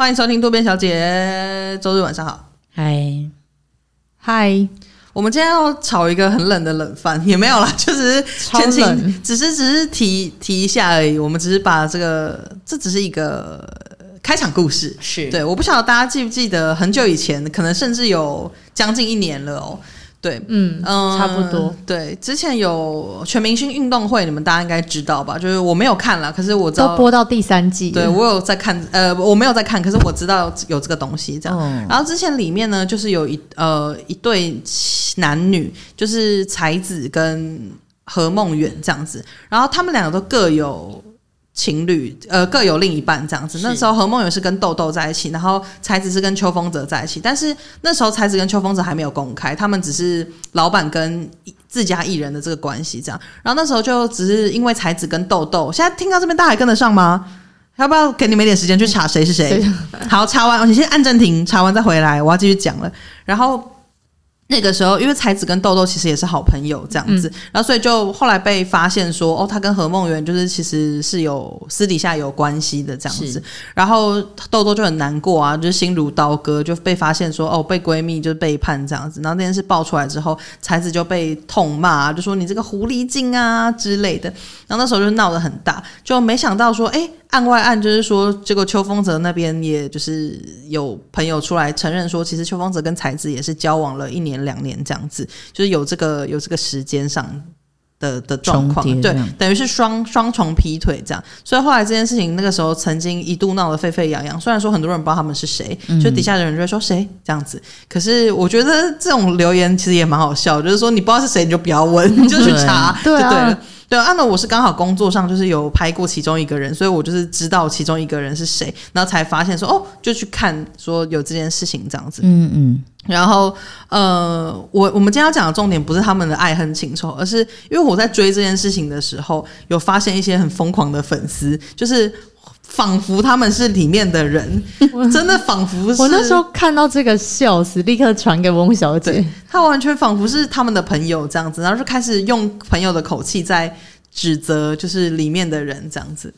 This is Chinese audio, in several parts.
欢迎收听渡边小姐，周日晚上好，嗨嗨，我们今天要炒一个很冷的冷饭，也没有啦，就只是前情，只是只是提提一下而已。我们只是把这个，这只是一个开场故事，是对。我不晓得大家记不记得，很久以前，可能甚至有将近一年了哦。对，嗯嗯，差不多。对，之前有全明星运动会，你们大家应该知道吧？就是我没有看了，可是我知道都播到第三季。对，我有在看，呃，我没有在看，可是我知道有这个东西这样。嗯、然后之前里面呢，就是有一呃一对男女，就是才子跟何梦远这样子，然后他们两个都各有。情侣呃各有另一半这样子，那时候何梦圆是跟豆豆在一起，然后才子是跟邱风泽在一起，但是那时候才子跟邱风泽还没有公开，他们只是老板跟自家艺人的这个关系这样，然后那时候就只是因为才子跟豆豆，现在听到这边大家还跟得上吗？要不要给你们一点时间去查谁是谁？好，查完你先按暂停，查完再回来，我要继续讲了，然后。那个时候，因为才子跟豆豆其实也是好朋友这样子，嗯、然后所以就后来被发现说，哦，他跟何梦圆就是其实是有私底下有关系的这样子，然后豆豆就很难过啊，就是心如刀割，就被发现说，哦，被闺蜜就背叛这样子，然后那件事爆出来之后，才子就被痛骂，就说你这个狐狸精啊之类的，然后那时候就闹得很大，就没想到说，哎。案外案就是说，这个邱风泽那边也就是有朋友出来承认说，其实邱风泽跟才子也是交往了一年两年这样子，就是有这个有这个时间上的的状况，对，等于是双双重劈腿这样。所以后来这件事情那个时候曾经一度闹得沸沸扬扬，虽然说很多人不知道他们是谁，就底下的人就会说谁这样子。可是我觉得这种留言其实也蛮好笑，就是说你不知道是谁你就不要问，你就去查对就对了。对，按、啊、那我是刚好工作上就是有拍过其中一个人，所以我就是知道其中一个人是谁，然后才发现说哦，就去看说有这件事情这样子。嗯嗯。然后呃，我我们今天要讲的重点不是他们的爱恨情仇，而是因为我在追这件事情的时候，有发现一些很疯狂的粉丝，就是。仿佛他们是里面的人，真的仿佛是。我那时候看到这个笑死，立刻传给翁小姐。他完全仿佛是他们的朋友这样子，然后就开始用朋友的口气在指责，就是里面的人这样子。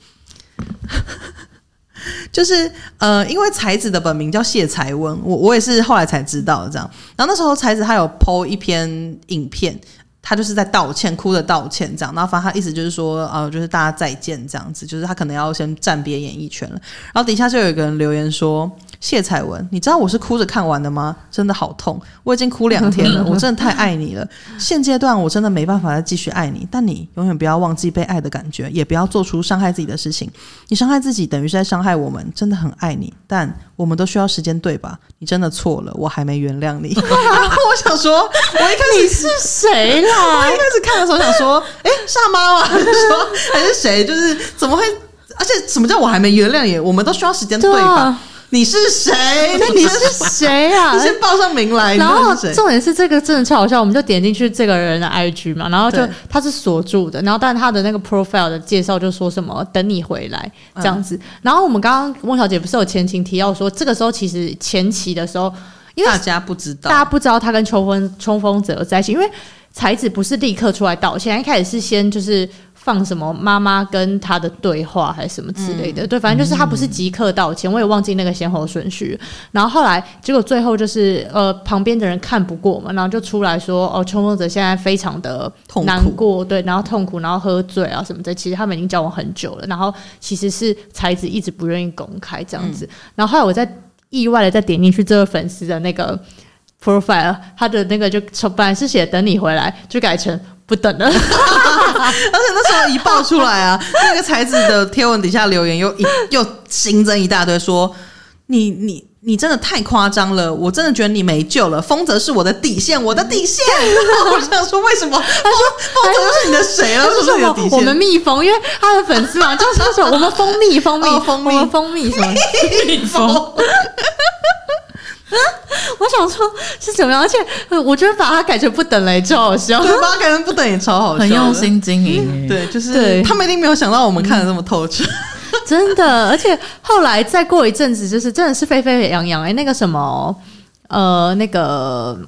就是呃，因为才子的本名叫谢才温，我我也是后来才知道的这样。然后那时候才子他有 po 一篇影片。他就是在道歉，哭着道歉这样，然后反正他意思就是说，呃，就是大家再见这样子，就是他可能要先暂别演艺圈了。然后底下就有一个人留言说。谢彩文，你知道我是哭着看完的吗？真的好痛，我已经哭两天了，我真的太爱你了。现阶段我真的没办法再继续爱你，但你永远不要忘记被爱的感觉，也不要做出伤害自己的事情。你伤害自己等于是在伤害我们，真的很爱你，但我们都需要时间，对吧？你真的错了，我还没原谅你。然后我想说，我一开始你是谁啦？我一开始看的时候想说，哎，傻妈吗？说还是谁？就是怎么会？而且什么叫我还没原谅你？我们都需要时间，对吧？你是谁？那你是谁啊？你先报上名来。然后重点是这个真的超好笑，我们就点进去这个人的 IG 嘛，然后就他是锁住的，然后但他的那个 profile 的介绍就说什么等你回来这样子。然后我们刚刚翁小姐不是有前情提要说，这个时候其实前期的时候，因为大家不知道，大家不知道他跟邱锋邱锋泽在一起，因为才子不是立刻出来道歉，一开始是先就是。放什么妈妈跟他的对话还是什么之类的，嗯、对，反正就是他不是即刻道歉，嗯、我也忘记那个先后顺序。然后后来结果最后就是呃旁边的人看不过嘛，然后就出来说哦，冲锋者现在非常的难过，对，然后痛苦，然后喝醉啊什么的。其实他们已经交往很久了，然后其实是才子一直不愿意公开这样子。嗯、然后后来我再意外的再点进去这个粉丝的那个 profile，他的那个就从本来是写等你回来，就改成。不等了，那时候一爆出来啊，那个才子的贴文底下留言又一 又新增一大堆，说你你你真的太夸张了，我真的觉得你没救了。丰泽是我的底线，我的底线。我想说，为什么？他说丰泽是你的谁了？是什么？我们蜜蜂，因为他的粉丝嘛，就是说我们蜂蜜蜂蜜蜂蜜蜂蜜什么蜜蜂。我想说是怎么样，而且我觉得把它改成不等来超好笑，对，把它改成不等也超好笑，很用心经营。对，就是对他们一定没有想到我们看的这么透彻，真的。而且后来再过一阵子，就是真的是沸沸扬扬。哎，那个什么，呃，那个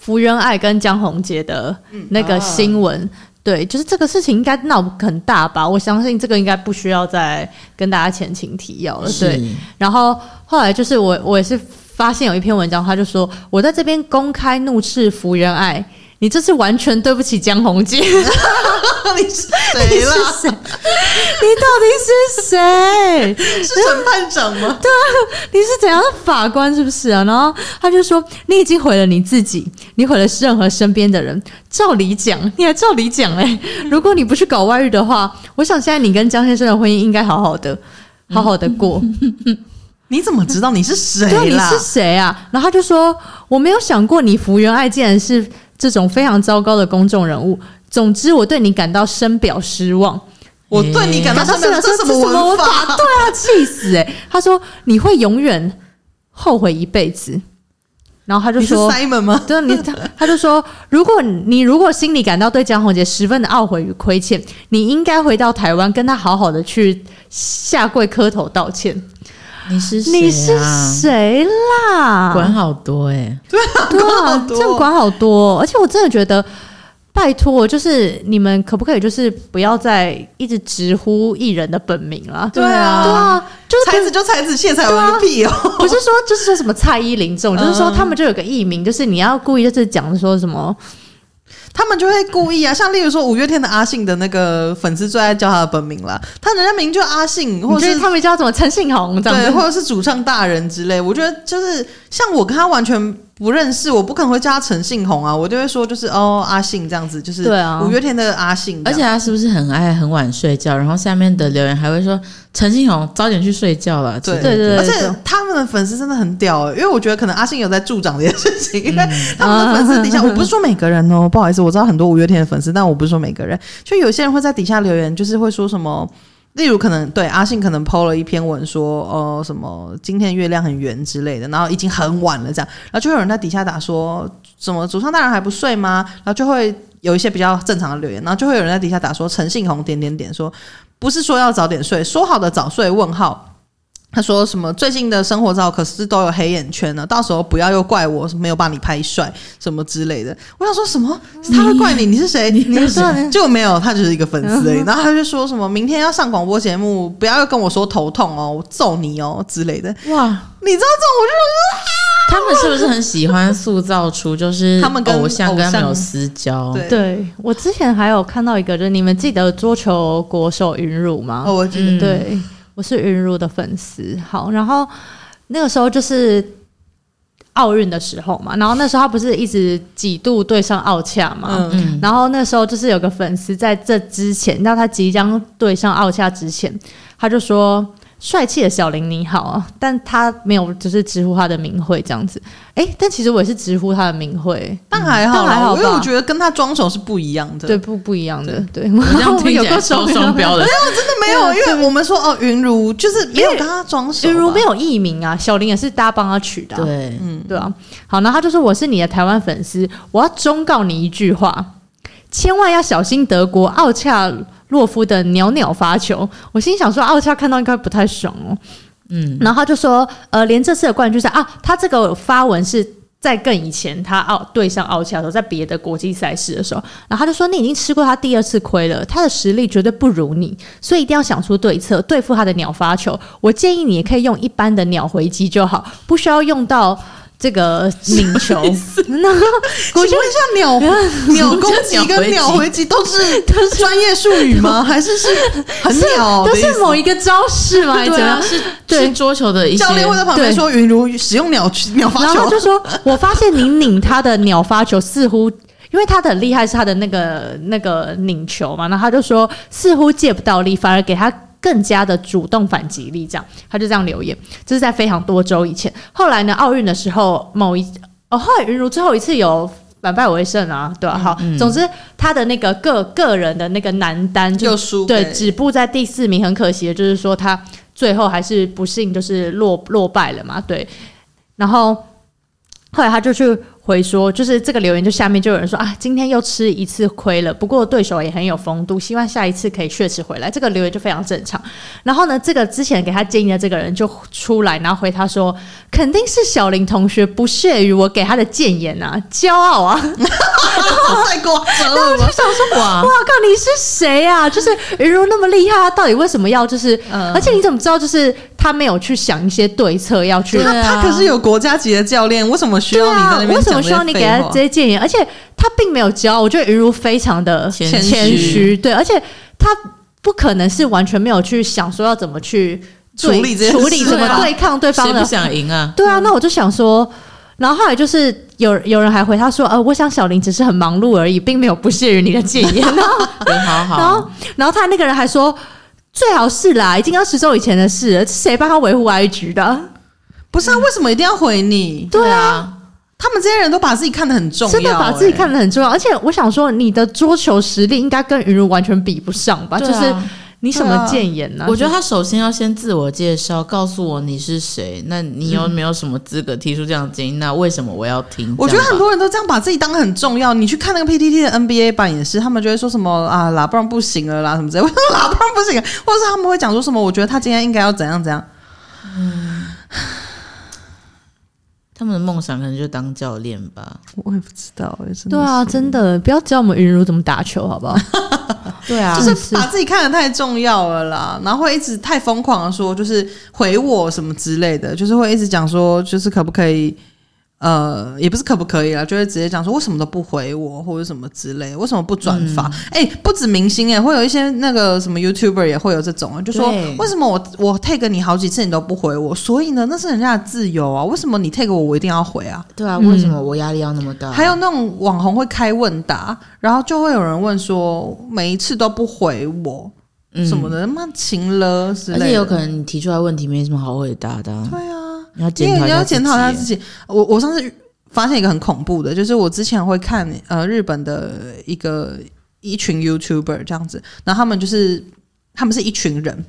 福原爱跟江宏杰的那个新闻。对，就是这个事情应该闹很大吧？我相信这个应该不需要再跟大家前情提要了。对，然后后来就是我我也是发现有一篇文章，他就说我在这边公开怒斥福原爱。你这是完全对不起江宏杰，你是谁你是谁？你到底是谁？是审判长吗？对啊，你是怎样的法官？是不是啊？然后他就说，你已经毁了你自己，你毁了任何身边的人。照理讲，你还照理讲哎、欸，如果你不去搞外遇的话，我想现在你跟江先生的婚姻应该好好的，好好的过。你怎么知道你是谁？对，你是谁啊？然后他就说，我没有想过你福原爱竟然是。这种非常糟糕的公众人物，总之我对你感到深表失望。我对你感到深表，这是什么文法？对啊，气死哎、欸！他说你会永远后悔一辈子。然后他就说：“Simon 吗？”对，你他他就说：“如果你如果心里感到对江宏杰十分的懊悔与亏欠，你应该回到台湾，跟他好好的去下跪磕头道歉。”你是谁啊？你是谁啦？管好多哎、欸，对啊，对啊，这样管好多，而且我真的觉得，拜托，就是你们可不可以就是不要再一直直呼艺人的本名了？对啊，对啊，就是 才子就才子，谢才文个屁哦！不是说就是说什么蔡依林这种，就是说他们就有个艺名，就是你要故意就是讲说什么。他们就会故意啊，像例如说五月天的阿信的那个粉丝最爱叫他的本名啦，他人家名就阿信，或者是他们叫什么陈信宏这样子，对，或者是主唱大人之类。我觉得就是像我跟他完全不认识，我不可能会叫他陈信宏啊，我就会说就是哦阿信这样子，就是对啊，五月天的阿信。而且他是不是很爱很晚睡觉？然后下面的留言还会说陈信宏早点去睡觉了。对对对，而且他们的粉丝真的很屌欸，因为我觉得可能阿信有在助长这件事情，因为他们的粉丝底下，我不是说每个人哦，不好意思，我知道很多五月天的粉丝，但我不是说每个人，就有些人会在底下留言，就是会说什么。例如，可能对阿信可能 PO 了一篇文说，呃，什么今天月亮很圆之类的，然后已经很晚了，这样，然后就会有人在底下打说，什么主唱大人还不睡吗？然后就会有一些比较正常的留言，然后就会有人在底下打说，陈信宏点点点说，不是说要早点睡，说好的早睡？问号。他说什么最近的生活照可是都有黑眼圈呢？到时候不要又怪我没有把你拍帅什么之类的。我想说什么？他会怪你？你是谁？你是谁？就没有，他只是一个粉丝而已。然后他就说什么明天要上广播节目，不要又跟我说头痛哦，我揍你哦之类的。哇，你知道这种我就说，他们是不是很喜欢塑造出就是 他们跟偶像跟没有私交？对，对我之前还有看到一个，就是你们记得桌球国手昀儒吗？哦，我记得，对。我是云茹的粉丝，好，然后那个时候就是奥运的时候嘛，然后那时候他不是一直几度对上奥恰嘛，嗯，然后那时候就是有个粉丝在这之前，让他即将对上奥恰之前，他就说。帅气的小林你好啊，但他没有就是直呼他的名讳这样子，哎、欸，但其实我也是直呼他的名讳，但还好，还好，因为我觉得跟他装熟是不一样的，对，不不一样的，对，我这样 听起来双双标的，没有，真的没有，因为我们说哦，云如就是没有跟他装熟，云如没有艺名啊，小林也是大家帮他取的、啊，对，嗯，对啊，好，那他就说我是你的台湾粉丝，我要忠告你一句话，千万要小心德国奥恰。洛夫的鸟鸟发球，我心想说奥恰看到应该不太爽哦，嗯，然后他就说，呃，连这次的冠军赛啊，他这个发文是在更以前，他奥对上奥恰的时候，在别的国际赛事的时候，然后他就说，你已经吃过他第二次亏了，他的实力绝对不如你，所以一定要想出对策对付他的鸟发球。我建议你也可以用一般的鸟回击就好，不需要用到。这个拧球，那我问一下鸟，鸟鸟攻击跟鸟回击都是都是专业术语吗？还是是很鸟？都是某一个招式吗？还是怎样？是对桌球的一些教练会在旁边说：“云如使用鸟鸟发球。”然后就说：“我发现你拧他的鸟发球似乎，因为他的很厉害是他的那个那个拧球嘛。”然后他就说：“似乎借不到力，反而给他。”更加的主动反击力，这样他就这样留言，这是在非常多周以前。后来呢，奥运的时候，某一哦，后来昀儒最后一次有反败为胜啊，对？好，嗯、总之他的那个个个人的那个男单就输，对，止步在第四名，很可惜的就是说他最后还是不幸就是落落败了嘛，对。然后后来他就去。回说，就是这个留言就下面就有人说啊，今天又吃一次亏了，不过对手也很有风度，希望下一次可以确实回来。这个留言就非常正常。然后呢，这个之前给他建议的这个人就出来，然后回他说，肯定是小林同学不屑于我给他的谏言啊，骄傲啊，太夸张了。我就想说，哇，哇靠，你是谁啊？就是云如那么厉害，他到底为什么要就是？嗯、而且你怎么知道就是？他没有去想一些对策要去，他他可是有国家级的教练，为什么需要你在那边讲？为什么需要你给他这些建议？而且他并没有教，我觉得云如非常的谦虚，对，而且他不可能是完全没有去想说要怎么去处理这处理怎么对抗对方的，谁不想赢啊？对啊，那我就想说，然后后来就是有有人还回他说，呃，我想小林只是很忙碌而已，并没有不屑于你的建议。然后好好，然后然后他那个人还说。最好是啦，已经要十周以前的事了，谁帮他维护 IG 的？不是啊，为什么一定要回你？对啊，他们这些人都把自己看得很重要，真的把自己看得很重要。而且我想说，你的桌球实力应该跟云如完全比不上吧？就是。你什么谏言呢？我觉得他首先要先自我介绍，告诉我你是谁。那你有没有什么资格提出这样的建议？那为什么我要听？我觉得很多人都这样把自己当很重要。你去看那个 PTT 的 NBA 版也是，他们就会说什么啊，拉布朗不行了啦，什么之类的。我说拉布朗不行，或者是他们会讲说什么？我觉得他今天应该要怎样怎样。嗯。他们的梦想可能就当教练吧，我也不知道。对啊，真的不要教我们云茹怎么打球，好不好？对啊，就是把自己看得太重要了啦，然后会一直太疯狂的说，就是回我什么之类的，就是会一直讲说，就是可不可以。呃，也不是可不可以啊，就会直接讲说为什么都不回我或者什么之类，为什么不转发？哎、嗯欸，不止明星哎、欸，会有一些那个什么 YouTuber 也会有这种，就说为什么我我 take 你好几次你都不回我？所以呢，那是人家的自由啊，为什么你 take 我我一定要回啊？对啊，为什么我压力要那么大？还有那种网红会开问答，然后就会有人问说每一次都不回我什么的，那么情了，而且有可能你提出来问题没什么好回答的。对啊。你要检讨你要检讨他自己。我我上次发现一个很恐怖的，就是我之前会看呃日本的一个一群 YouTuber 这样子，然后他们就是他们是一群人，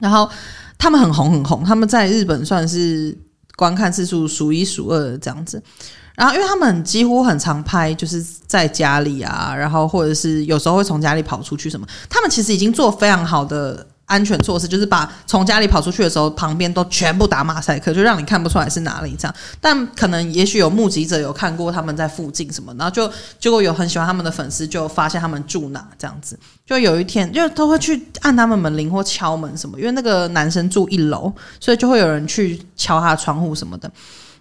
然后他们很红很红，他们在日本算是观看次数数一数二的这样子。然后因为他们几乎很常拍，就是在家里啊，然后或者是有时候会从家里跑出去什么，他们其实已经做非常好的。安全措施就是把从家里跑出去的时候，旁边都全部打马赛克，就让你看不出来是哪里这样。但可能也许有目击者有看过他们在附近什么，然后就结果有很喜欢他们的粉丝就发现他们住哪这样子。就有一天，就都会去按他们门铃或敲门什么，因为那个男生住一楼，所以就会有人去敲他窗户什么的。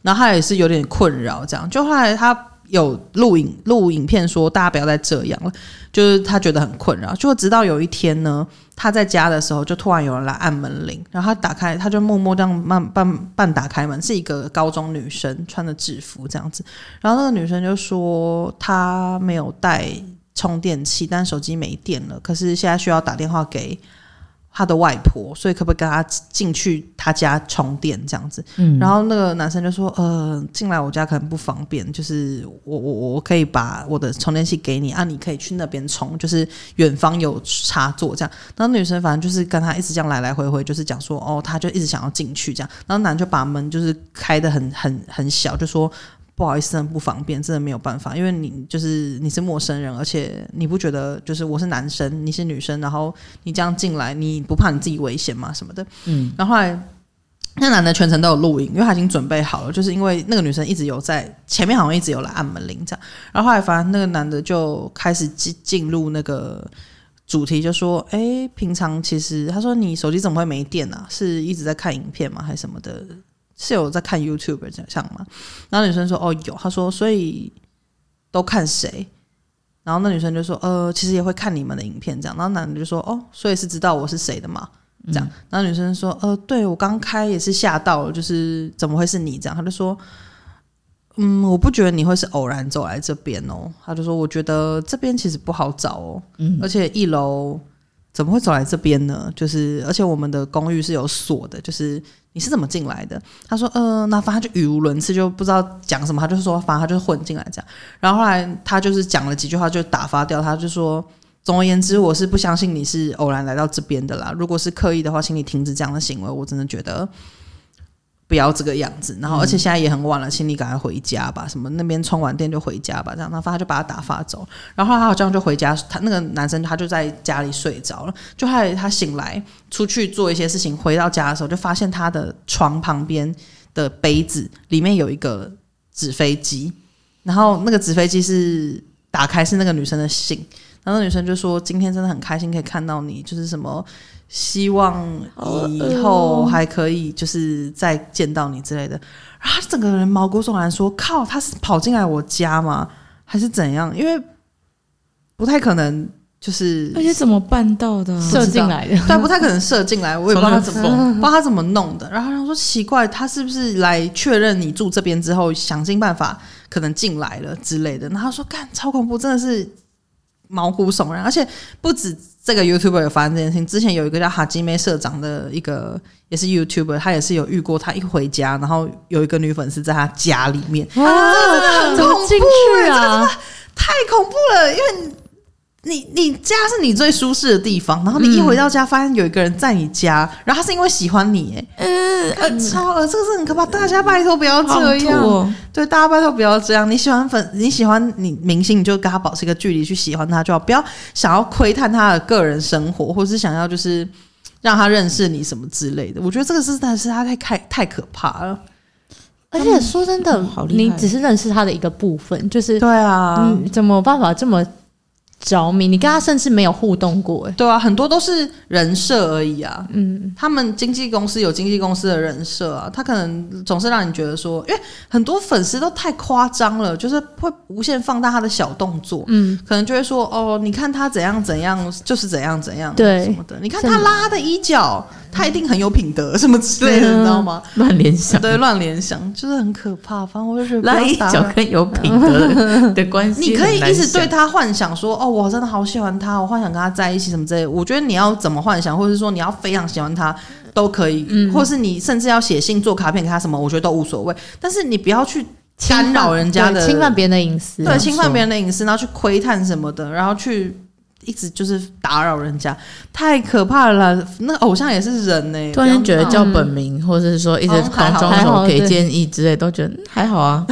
然后他也是有点困扰这样。就后来他有录影录影片说，大家不要再这样了，就是他觉得很困扰。就直到有一天呢。他在家的时候，就突然有人来按门铃，然后他打开，他就默默这样慢半半打开门，是一个高中女生穿的制服这样子，然后那个女生就说她没有带充电器，但手机没电了，可是现在需要打电话给。他的外婆，所以可不可以跟他进去他家充电这样子？嗯，然后那个男生就说：“呃，进来我家可能不方便，就是我我我可以把我的充电器给你啊，你可以去那边充，就是远方有插座这样。”然后女生反正就是跟他一直这样来来回回，就是讲说：“哦，他就一直想要进去这样。”然后男就把门就是开的很很很小，就说。不好意思，很不方便，真的没有办法，因为你就是你是陌生人，而且你不觉得就是我是男生，你是女生，然后你这样进来，你不怕你自己危险吗？什么的，嗯。然后后来那男的全程都有录影，因为他已经准备好了，就是因为那个女生一直有在前面，好像一直有来按门铃这样。然后后来反正那个男的就开始进进入那个主题，就说：“哎，平常其实他说你手机怎么会没电啊？是一直在看影片吗？还是什么的？”是有在看 YouTube 这样吗？然后女生说：“哦，有。”她说：“所以都看谁？”然后那女生就说：“呃，其实也会看你们的影片这样。”然后男的就说：“哦，所以是知道我是谁的嘛？”这样。嗯、然后女生说：“呃，对，我刚开也是吓到了，就是怎么会是你这样？”他就说：“嗯，我不觉得你会是偶然走来这边哦。”他就说：“我觉得这边其实不好找哦，嗯、而且一楼怎么会走来这边呢？就是而且我们的公寓是有锁的，就是。”你是怎么进来的？他说：“呃，那反正他就语无伦次，就不知道讲什么。他就说，反正他就混进来这样。然后后来他就是讲了几句话，就打发掉。他就说，总而言之，我是不相信你是偶然来到这边的啦。如果是刻意的话，请你停止这样的行为。我真的觉得不要这个样子，然后而且现在也很晚了，请你赶快回家吧。什么那边充完电就回家吧，这样，然后他就把他打发走。然后他好像就回家，他那个男生他就在家里睡着了。就后来他醒来出去做一些事情，回到家的时候就发现他的床旁边的杯子里面有一个纸飞机，然后那个纸飞机是打开是那个女生的信，然后那女生就说今天真的很开心可以看到你，就是什么。希望以后还可以，就是再见到你之类的。然后他整个人毛骨悚然，说：“靠，他是跑进来我家吗？还是怎样？因为不太可能，就是而且怎么办到的？射进来的，对，不太可能射进来。我也不知道他怎么，不知道他怎么弄的。然后他说奇怪，他是不是来确认你住这边之后，想尽办法可能进来了之类的？然后他说干，超恐怖，真的是毛骨悚然，而且不止。”这个 YouTuber 有发生这件事情，之前有一个叫哈基妹社长的一个也是 YouTuber，他也是有遇过，他一回家，然后有一个女粉丝在他家里面，哇，真的很恐怖啊，太恐怖了，因为。你你家是你最舒适的地方，然后你一回到家，发现有一个人在你家，嗯、然后他是因为喜欢你，哎，嗯，超了，这个是很可怕，大家拜托不要这样，哦、对，大家拜托不要这样。你喜欢粉，你喜欢你明星，你就跟他保持一个距离去喜欢他就好，不要想要窥探他的个人生活，或是想要就是让他认识你什么之类的。我觉得这个是但是他太太太可怕了，而且说真的，嗯、你只是认识他的一个部分，就是对啊，你怎么办法这么？着迷，你跟他甚至没有互动过，哎，对啊，很多都是人设而已啊。嗯，他们经纪公司有经纪公司的人设啊，他可能总是让你觉得说，因为很多粉丝都太夸张了，就是会无限放大他的小动作，嗯，可能就会说，哦，你看他怎样怎样，就是怎样怎样，对。什么的，你看他拉的衣角。他一定很有品德，什么之类的，你知道吗？乱联想，对，乱联想就是很可怕。反正我就觉得，拉衣角跟有品德的 关系，你可以一直对他幻想说，哦，我真的好喜欢他，我幻想跟他在一起什么之类的。我觉得你要怎么幻想，或者是说你要非常喜欢他都可以，嗯，或是你甚至要写信、做卡片给他什么，我觉得都无所谓。但是你不要去干扰人家的，侵犯别人的隐私，对，侵犯别人的隐私，然后去窥探什么的，然后去。一直就是打扰人家，太可怕了啦。那偶像也是人呢、欸，突然觉得叫本名，嗯、或者是说一直狂装什么给建议之类，都觉得还好啊，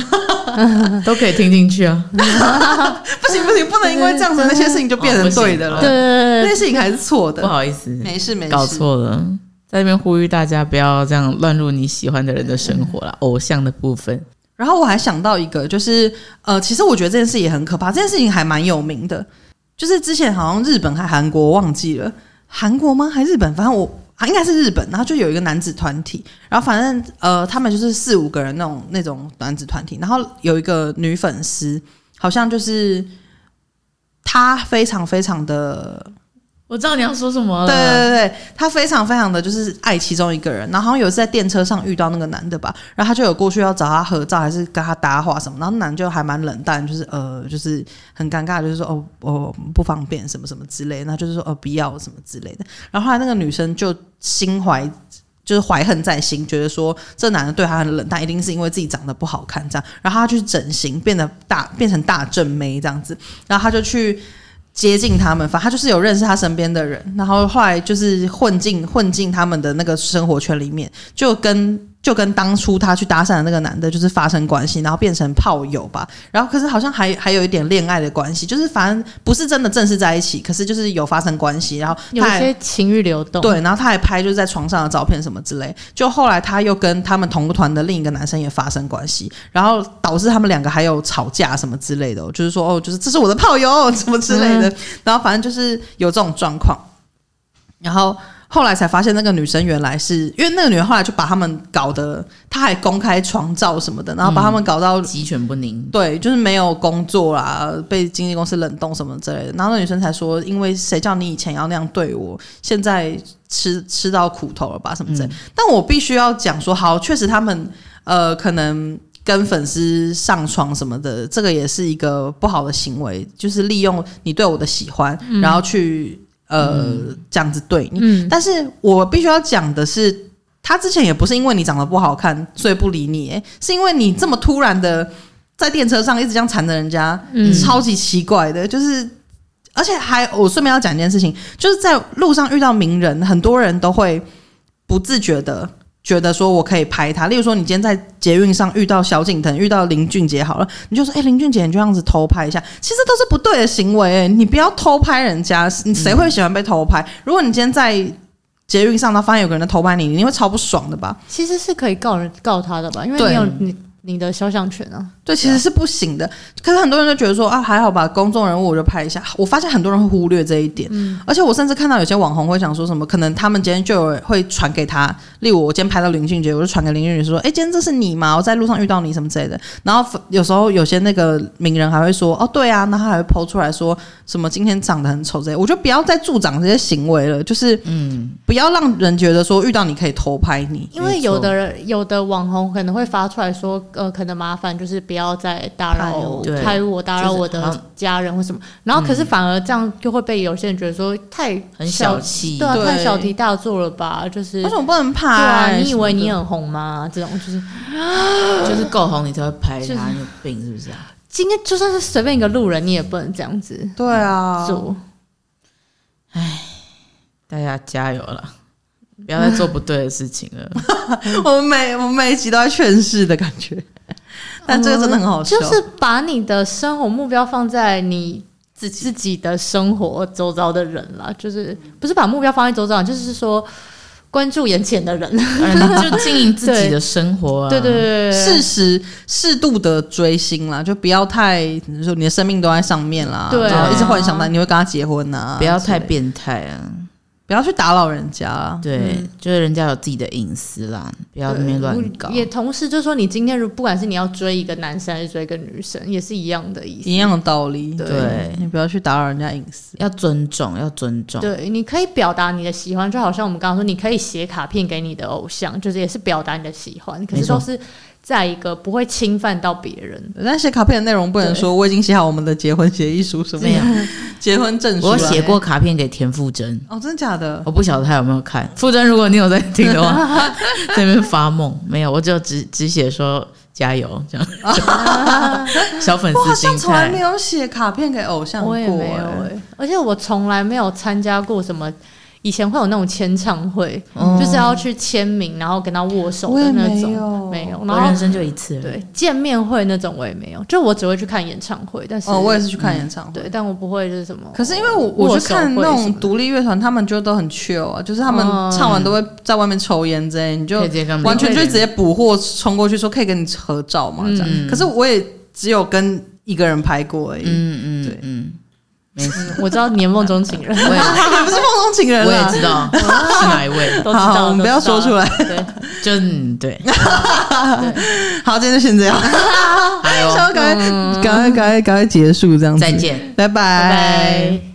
都可以听进去啊。不行不能因为这样子那些事情就变成对的了。对，那些事情还是错的。不好意思，没事没事，搞错了。在这边呼吁大家不要这样乱入你喜欢的人的生活了。偶像的部分。然后我还想到一个，就是呃，其实我觉得这件事也很可怕。这件事情还蛮有名的。就是之前好像日本还韩国忘记了，韩国吗？还是日本？反正我啊，应该是日本。然后就有一个男子团体，然后反正呃，他们就是四五个人那种那种男子团体。然后有一个女粉丝，好像就是她非常非常的。我知道你要说什么了。对对对，他非常非常的就是爱其中一个人，然后好像有一次在电车上遇到那个男的吧，然后他就有过去要找他合照，还是跟他搭话什么，然后男的就还蛮冷淡，就是呃，就是很尴尬，就是说哦哦不方便什么什么之类，那就是说哦不要什么之类的。然后后来那个女生就心怀就是怀恨在心，觉得说这男的对她很冷淡，一定是因为自己长得不好看这样，然后他去整形，变得大变成大正妹这样子，然后他就去。接近他们，反正他就是有认识他身边的人，然后后来就是混进混进他们的那个生活圈里面，就跟。就跟当初他去搭讪的那个男的，就是发生关系，然后变成炮友吧。然后可是好像还还有一点恋爱的关系，就是反正不是真的正式在一起，可是就是有发生关系。然后有些情欲流动。对，然后他还拍就是在床上的照片什么之类。就后来他又跟他们同个团的另一个男生也发生关系，然后导致他们两个还有吵架什么之类的。就是说哦，就是这是我的炮友什么之类的。嗯、然后反正就是有这种状况，然后。后来才发现，那个女生原来是因为那个女人后来就把他们搞得，她还公开床照什么的，然后把他们搞到鸡犬不宁。对，就是没有工作啦，被经纪公司冷冻什么之类的。然后那女生才说：“因为谁叫你以前要那样对我，现在吃吃到苦头了吧？什么之类。”但我必须要讲说，好，确实他们呃，可能跟粉丝上床什么的，这个也是一个不好的行为，就是利用你对我的喜欢，然后去。呃，嗯、这样子对你，嗯、但是我必须要讲的是，他之前也不是因为你长得不好看，所以不理你，欸，是因为你这么突然的在电车上一直这样缠着人家，嗯、超级奇怪的，就是，而且还我顺便要讲一件事情，就是在路上遇到名人，很多人都会不自觉的觉得说我可以拍他，例如说你今天在捷运上遇到萧敬腾，遇到林俊杰好了，你就说哎、欸，林俊杰，你就这样子偷拍一下，其实都是不对的行为、欸，你不要偷拍人家，你谁会喜欢被偷拍？嗯、如果你今天在捷运上，他发现有个人在偷拍你，你会超不爽的吧？其实是可以告人告他的吧，因为你有你。你的肖像权啊？对，其实是不行的。可是很多人都觉得说啊，还好吧，公众人物我就拍一下。我发现很多人会忽略这一点，嗯，而且我甚至看到有些网红会想说什么，可能他们今天就有会传给他，例如我今天拍到林俊杰，我就传给林俊杰说，哎，今天这是你吗？我在路上遇到你什么之类的。然后有时候有些那个名人还会说，哦，对啊，那他还会 po 出来说什么今天长得很丑之类。我就不要再助长这些行为了，就是嗯，不要让人觉得说遇到你可以偷拍你，因为有的人有的网红可能会发出来说，呃，可能麻烦。就是不要再打扰拍我，打扰我的家人或什么。然后可是反而这样就会被有些人觉得说太很小气，对啊，太小题大做了吧？就是为什么不能拍？对啊，你以为你很红吗？这种就是 就是够红你才会拍他，你有病是不是啊？今天就算是随便一个路人，你也不能这样子。对啊，做。哎，大家加油了，不要再做不对的事情了。我们每我们每一集都在劝世的感觉。但这个真的很好笑，就是把你的生活目标放在你自己自己的生活周遭的人啦，就是不是把目标放在周遭，就是说关注眼前的人，就 经营自己的生活啊。对对对，适时适度的追星啦，就不要太说你的生命都在上面啦，对啊，一直幻想到你会跟他结婚呐，不要太变态啊。不要去打扰人家，对，嗯、就是人家有自己的隐私啦，不要那边乱搞。也同时就是说，你今天如不管是你要追一个男生还是追一个女生，也是一样的意思，一样的道理。对，对你不要去打扰人家隐私，要尊重，要尊重。对，你可以表达你的喜欢，就好像我们刚刚说，你可以写卡片给你的偶像，就是也是表达你的喜欢，可是都是。在一个不会侵犯到别人，但写卡片的内容不能说我已经写好我们的结婚协议书什么样，结婚证书。我写过卡片给田馥甄，哦，真的假的？我不晓得他有没有看。馥甄，如果你有在听的话，在那边发梦没有？我就只只写说加油这样。小粉丝，我好像从来没有写卡片给偶像过，我也没有哎，而且我从来没有参加过什么。以前会有那种签唱会，嗯、就是要去签名，然后跟他握手的那种，没有，没有。然后我人生就一次。对，见面会那种我也没有，就我只会去看演唱会。但是，哦，我也是去看演唱会，嗯、对，但我不会就是什么。可是因为我我去看那种独立乐团，他们就都很 chill 啊，就是他们唱完都会在外面抽烟之类，你就完全就直接补货冲过去说可以跟你合照嘛，这样。嗯、可是我也只有跟一个人拍过而已。嗯嗯，对嗯。没事，我知道你梦中情人，我也。不是梦中情人，我也知道 是哪一位，都知道，我们不要说出来，对，就嗯，对，好，今天就先这样，还有，赶快，赶快，赶快，赶快结束，这样子，再见，拜拜。